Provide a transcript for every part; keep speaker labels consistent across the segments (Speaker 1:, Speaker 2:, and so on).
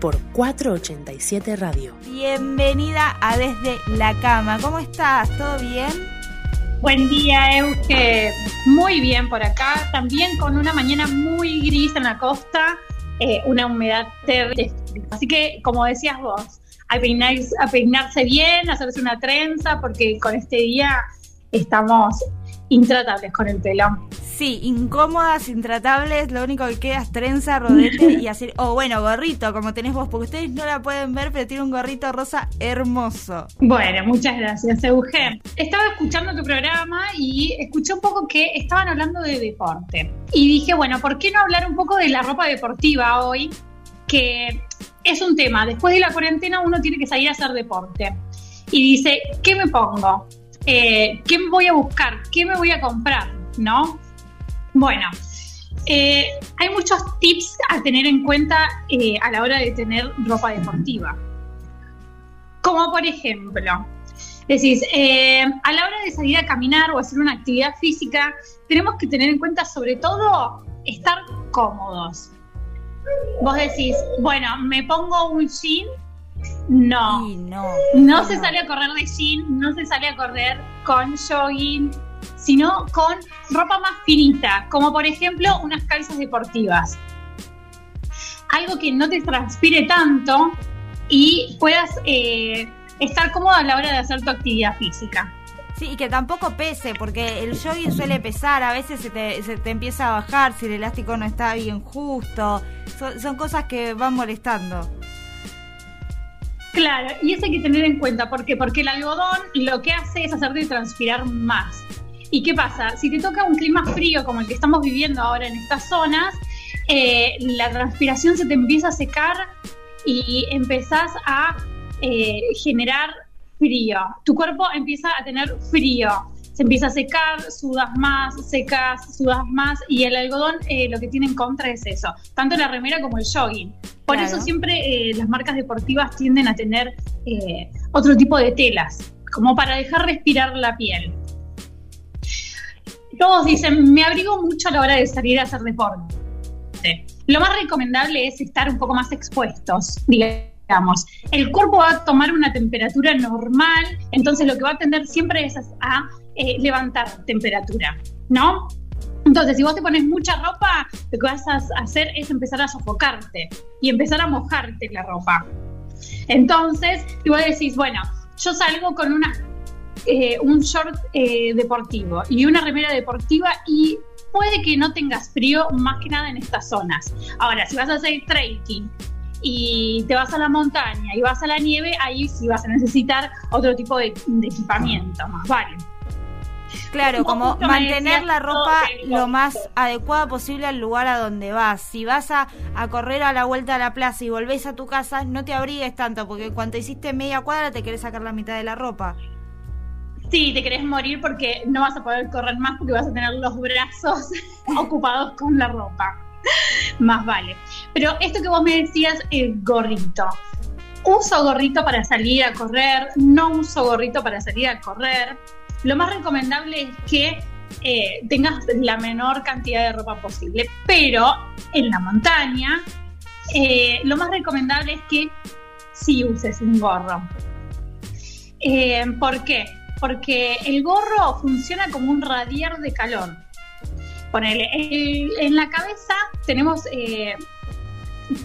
Speaker 1: por 487 Radio.
Speaker 2: Bienvenida a Desde la Cama. ¿Cómo estás? ¿Todo bien?
Speaker 3: Buen día, Euge. Muy bien por acá. También con una mañana muy gris en la costa, eh, una humedad terrible. Así que, como decías vos, a, a peinarse bien, a hacerse una trenza, porque con este día estamos intratables con el pelo.
Speaker 2: Sí, incómodas, intratables, lo único que queda es trenza, rodete y hacer, o bueno, gorrito, como tenés vos, porque ustedes no la pueden ver, pero tiene un gorrito rosa hermoso.
Speaker 3: Bueno, muchas gracias, Eugen. Estaba escuchando tu programa y escuché un poco que estaban hablando de deporte. Y dije, bueno, ¿por qué no hablar un poco de la ropa deportiva hoy? Que es un tema, después de la cuarentena uno tiene que salir a hacer deporte. Y dice, ¿qué me pongo? Eh, ¿qué voy a buscar? ¿Qué me voy a comprar? ¿No? Bueno, eh, hay muchos tips a tener en cuenta eh, a la hora de tener ropa deportiva. Como por ejemplo, decís, a la hora de salir a caminar o hacer una actividad física, tenemos que tener en cuenta sobre todo estar cómodos. Vos decís, bueno, me pongo un jean no. no. No se sale a correr de jean, no se sale a correr con jogging, sino con ropa más finita, como por ejemplo unas calzas deportivas. Algo que no te transpire tanto y puedas eh, estar cómodo a la hora de hacer tu actividad física.
Speaker 2: Sí, y que tampoco pese, porque el jogging suele pesar, a veces se te, se te empieza a bajar si el elástico no está bien justo, son cosas que van molestando.
Speaker 3: Claro, y eso hay que tener en cuenta. ¿Por qué? Porque el algodón lo que hace es hacerte transpirar más. ¿Y qué pasa? Si te toca un clima frío como el que estamos viviendo ahora en estas zonas, eh, la transpiración se te empieza a secar y empezás a eh, generar frío. Tu cuerpo empieza a tener frío se empieza a secar, sudas más, secas, sudas más y el algodón eh, lo que tiene en contra es eso, tanto la remera como el jogging. Por eso siempre eh, las marcas deportivas tienden a tener eh, otro tipo de telas, como para dejar respirar la piel. Todos dicen, me abrigo mucho a la hora de salir a hacer deporte. Lo más recomendable es estar un poco más expuestos, digamos. El cuerpo va a tomar una temperatura normal, entonces lo que va a tender siempre es a eh, levantar temperatura, ¿no? Entonces, si vos te pones mucha ropa, lo que vas a hacer es empezar a sofocarte y empezar a mojarte la ropa. Entonces, tú decís, bueno, yo salgo con una, eh, un short eh, deportivo y una remera deportiva y puede que no tengas frío más que nada en estas zonas. Ahora, si vas a hacer trekking y te vas a la montaña y vas a la nieve, ahí sí vas a necesitar otro tipo de, de equipamiento, más vale.
Speaker 2: Claro, como mantener la ropa lo más adecuada posible al lugar a donde vas. Si vas a, correr a la vuelta a la plaza y volvés a tu casa, no te abrigues tanto, porque cuando hiciste media cuadra te querés sacar la mitad de la ropa.
Speaker 3: Sí, te querés morir porque no vas a poder correr más porque vas a tener los brazos ocupados con la ropa. más vale. Pero esto que vos me decías, el gorrito. Uso gorrito para salir a correr, no uso gorrito para salir a correr lo más recomendable es que eh, tengas la menor cantidad de ropa posible, pero en la montaña eh, lo más recomendable es que sí uses un gorro. Eh, ¿Por qué? Porque el gorro funciona como un radiar de calor. Ponele, en la cabeza tenemos,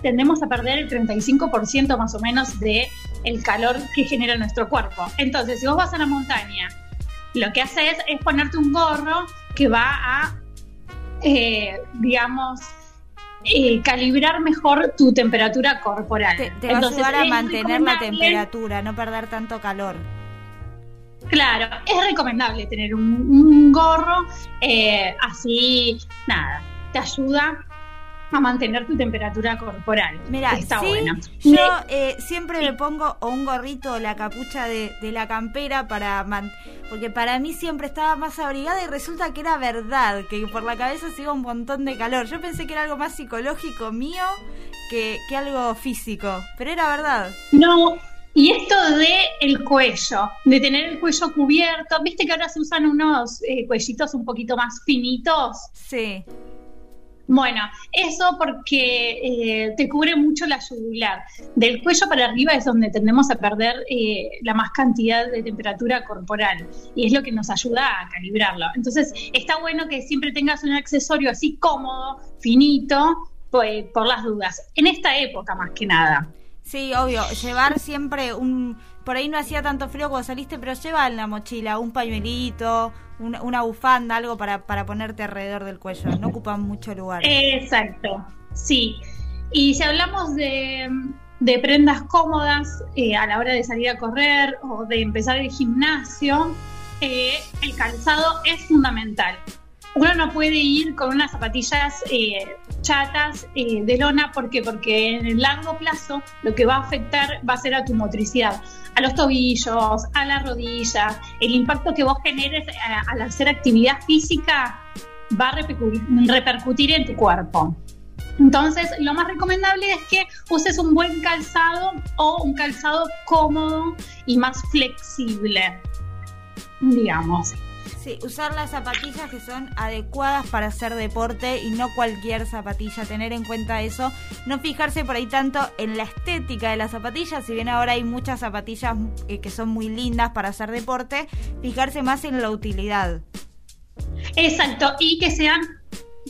Speaker 3: tendemos a perder el 35% más o menos de el calor que genera nuestro cuerpo. Entonces, si vos vas a la montaña lo que haces es ponerte un gorro que va a, eh, digamos, eh, calibrar mejor tu temperatura corporal.
Speaker 2: Te, va a ayudar a mantener la temperatura, no perder tanto calor.
Speaker 3: Claro, es recomendable tener un, gorro, eh, así, nada, te ayuda a mantener tu temperatura corporal.
Speaker 2: Mira, está bueno. Yo eh, siempre me pongo o un gorrito o la capucha de, la campera para porque para mí siempre estaba más abrigada y resulta que era verdad, que por la cabeza se iba un montón de calor. Yo pensé que era algo más psicológico mío que, que algo físico, pero era verdad.
Speaker 3: No, y esto de el cuello, de tener el cuello cubierto, viste que ahora se usan unos eh, cuellitos un poquito más finitos.
Speaker 2: Sí.
Speaker 3: Bueno, eso porque eh, te cubre mucho la yugular. Del cuello para arriba es donde tendemos a perder eh, la más cantidad de temperatura corporal y es lo que nos ayuda a calibrarlo. Entonces, está bueno que siempre tengas un accesorio así cómodo, finito, pues, por las dudas. En esta época más que nada.
Speaker 2: Sí, obvio, llevar siempre un... Por ahí no hacía tanto frío cuando saliste, pero lleva en la mochila un pañuelito, una, bufanda, algo para, para ponerte alrededor del cuello. No ocupan mucho lugar.
Speaker 3: Exacto, sí. Y si hablamos de, de prendas cómodas eh, a la hora de salir a correr o de empezar el gimnasio, eh, el calzado es fundamental uno no puede ir con unas zapatillas eh, chatas eh, de lona. Porque en el largo plazo lo que va a afectar va a ser a tu motricidad, a los tobillos, a las rodillas, el impacto que vos generes eh, al hacer actividad física va a repercutir en tu cuerpo. Entonces, lo más recomendable es que uses un buen calzado o un calzado cómodo y más flexible, digamos.
Speaker 2: Sí, usar las zapatillas que son adecuadas para hacer deporte y no cualquier zapatilla. Tener en cuenta eso. No fijarse por ahí tanto en la estética de las zapatillas. Si bien ahora hay muchas zapatillas eh, que son muy lindas para hacer deporte, fijarse más en la utilidad.
Speaker 3: Exacto, y que sean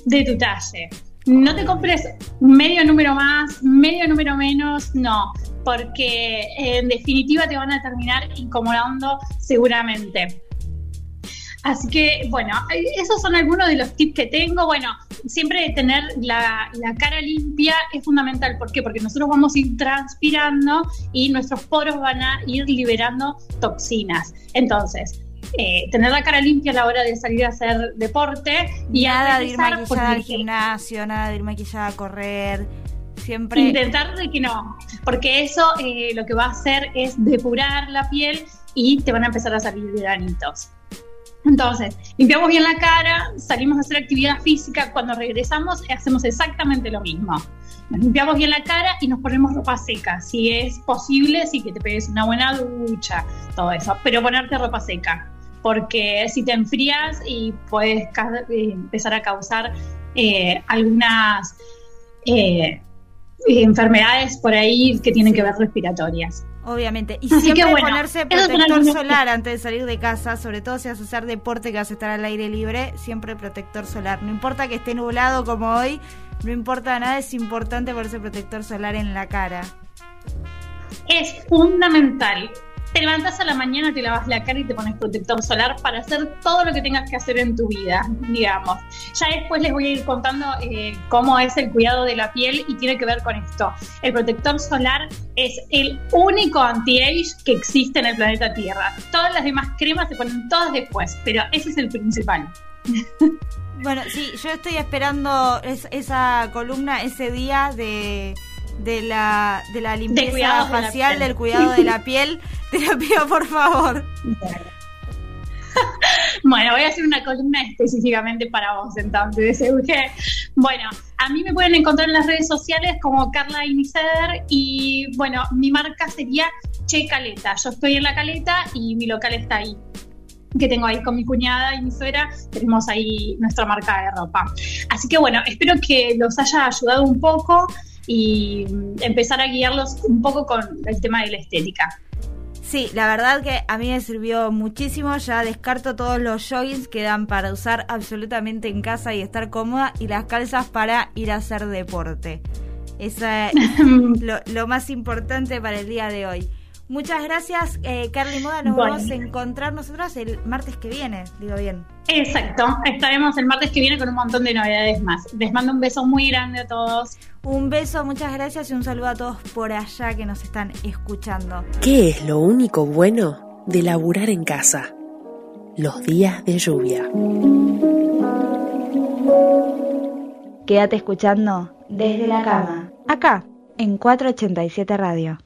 Speaker 3: de tu talle. No te compres medio número más, medio número menos, no, porque en definitiva te van a terminar incomodando seguramente. Así que, bueno, esos son algunos de los tips que tengo. Bueno, siempre tener la, cara limpia es fundamental. ¿Por qué? Porque nosotros vamos a ir transpirando y nuestros poros van a ir liberando toxinas. Entonces, eh, tener la cara limpia a la hora de salir a hacer deporte.
Speaker 2: Y nada de ir maquillada al gimnasio, nada de ir maquillada a correr. Siempre.
Speaker 3: Intentar de que no, porque eso eh, lo que va a hacer es depurar la piel y te van a empezar a salir granitos. Entonces, limpiamos bien la cara, salimos a hacer actividad física, cuando regresamos hacemos exactamente lo mismo. Nos limpiamos bien la cara y nos ponemos ropa seca. Si es posible, sí que te pegues una buena ducha, todo eso, pero ponerte ropa seca. Porque si te enfrías y puedes eh, empezar a causar eh, algunas eh, enfermedades por ahí que tienen que ver respiratorias.
Speaker 2: Obviamente. Y siempre ponerse protector solar antes de salir de casa, sobre todo si vas a hacer deporte que vas a estar al aire libre, siempre protector solar. No importa que esté nublado como hoy, no importa nada, es importante ponerse protector solar en la cara.
Speaker 3: Es fundamental te levantas a la mañana, te lavas la cara y te pones protector solar para hacer todo lo que tengas que hacer en tu vida, digamos. Ya después les voy a ir contando eh, cómo es el cuidado de la piel y tiene que ver con esto. El protector solar es el único anti-age que existe en el planeta Tierra. Todas las demás cremas se ponen todas después, pero ese es el principal.
Speaker 2: Bueno, sí, yo estoy esperando esa columna ese día de de la, de la limpieza facial, del cuidado de la piel, te lo pido por favor.
Speaker 3: Bueno, voy a hacer una columna específicamente para vos entonces, Bueno, a mí me pueden encontrar en las redes sociales como Carla Iniceder y bueno, mi marca sería Che Caleta. Yo estoy en la Caleta y mi local está ahí que tengo ahí con mi cuñada y mi suegra, tenemos ahí nuestra marca de ropa. Así que bueno, espero que los haya ayudado un poco y empezar a guiarlos un poco con el tema de la estética.
Speaker 2: Sí, la verdad que a mí me sirvió muchísimo. Ya descarto todos los joggings que dan para usar absolutamente en casa y estar cómoda y las calzas para ir a hacer deporte. Esa es lo, lo más importante para el día de hoy. Muchas gracias, eh, Carly Moda. Nos vamos a encontrar nosotros el martes que viene, digo bien.
Speaker 3: Exacto, estaremos el martes que viene con un montón de novedades más. Les mando un beso muy grande a todos.
Speaker 2: Un beso, muchas gracias y un saludo a todos por allá que nos están escuchando.
Speaker 1: ¿Qué es lo único bueno de laburar en casa? Los días de lluvia.
Speaker 2: Quédate escuchando desde la cama, acá, en 487 Radio.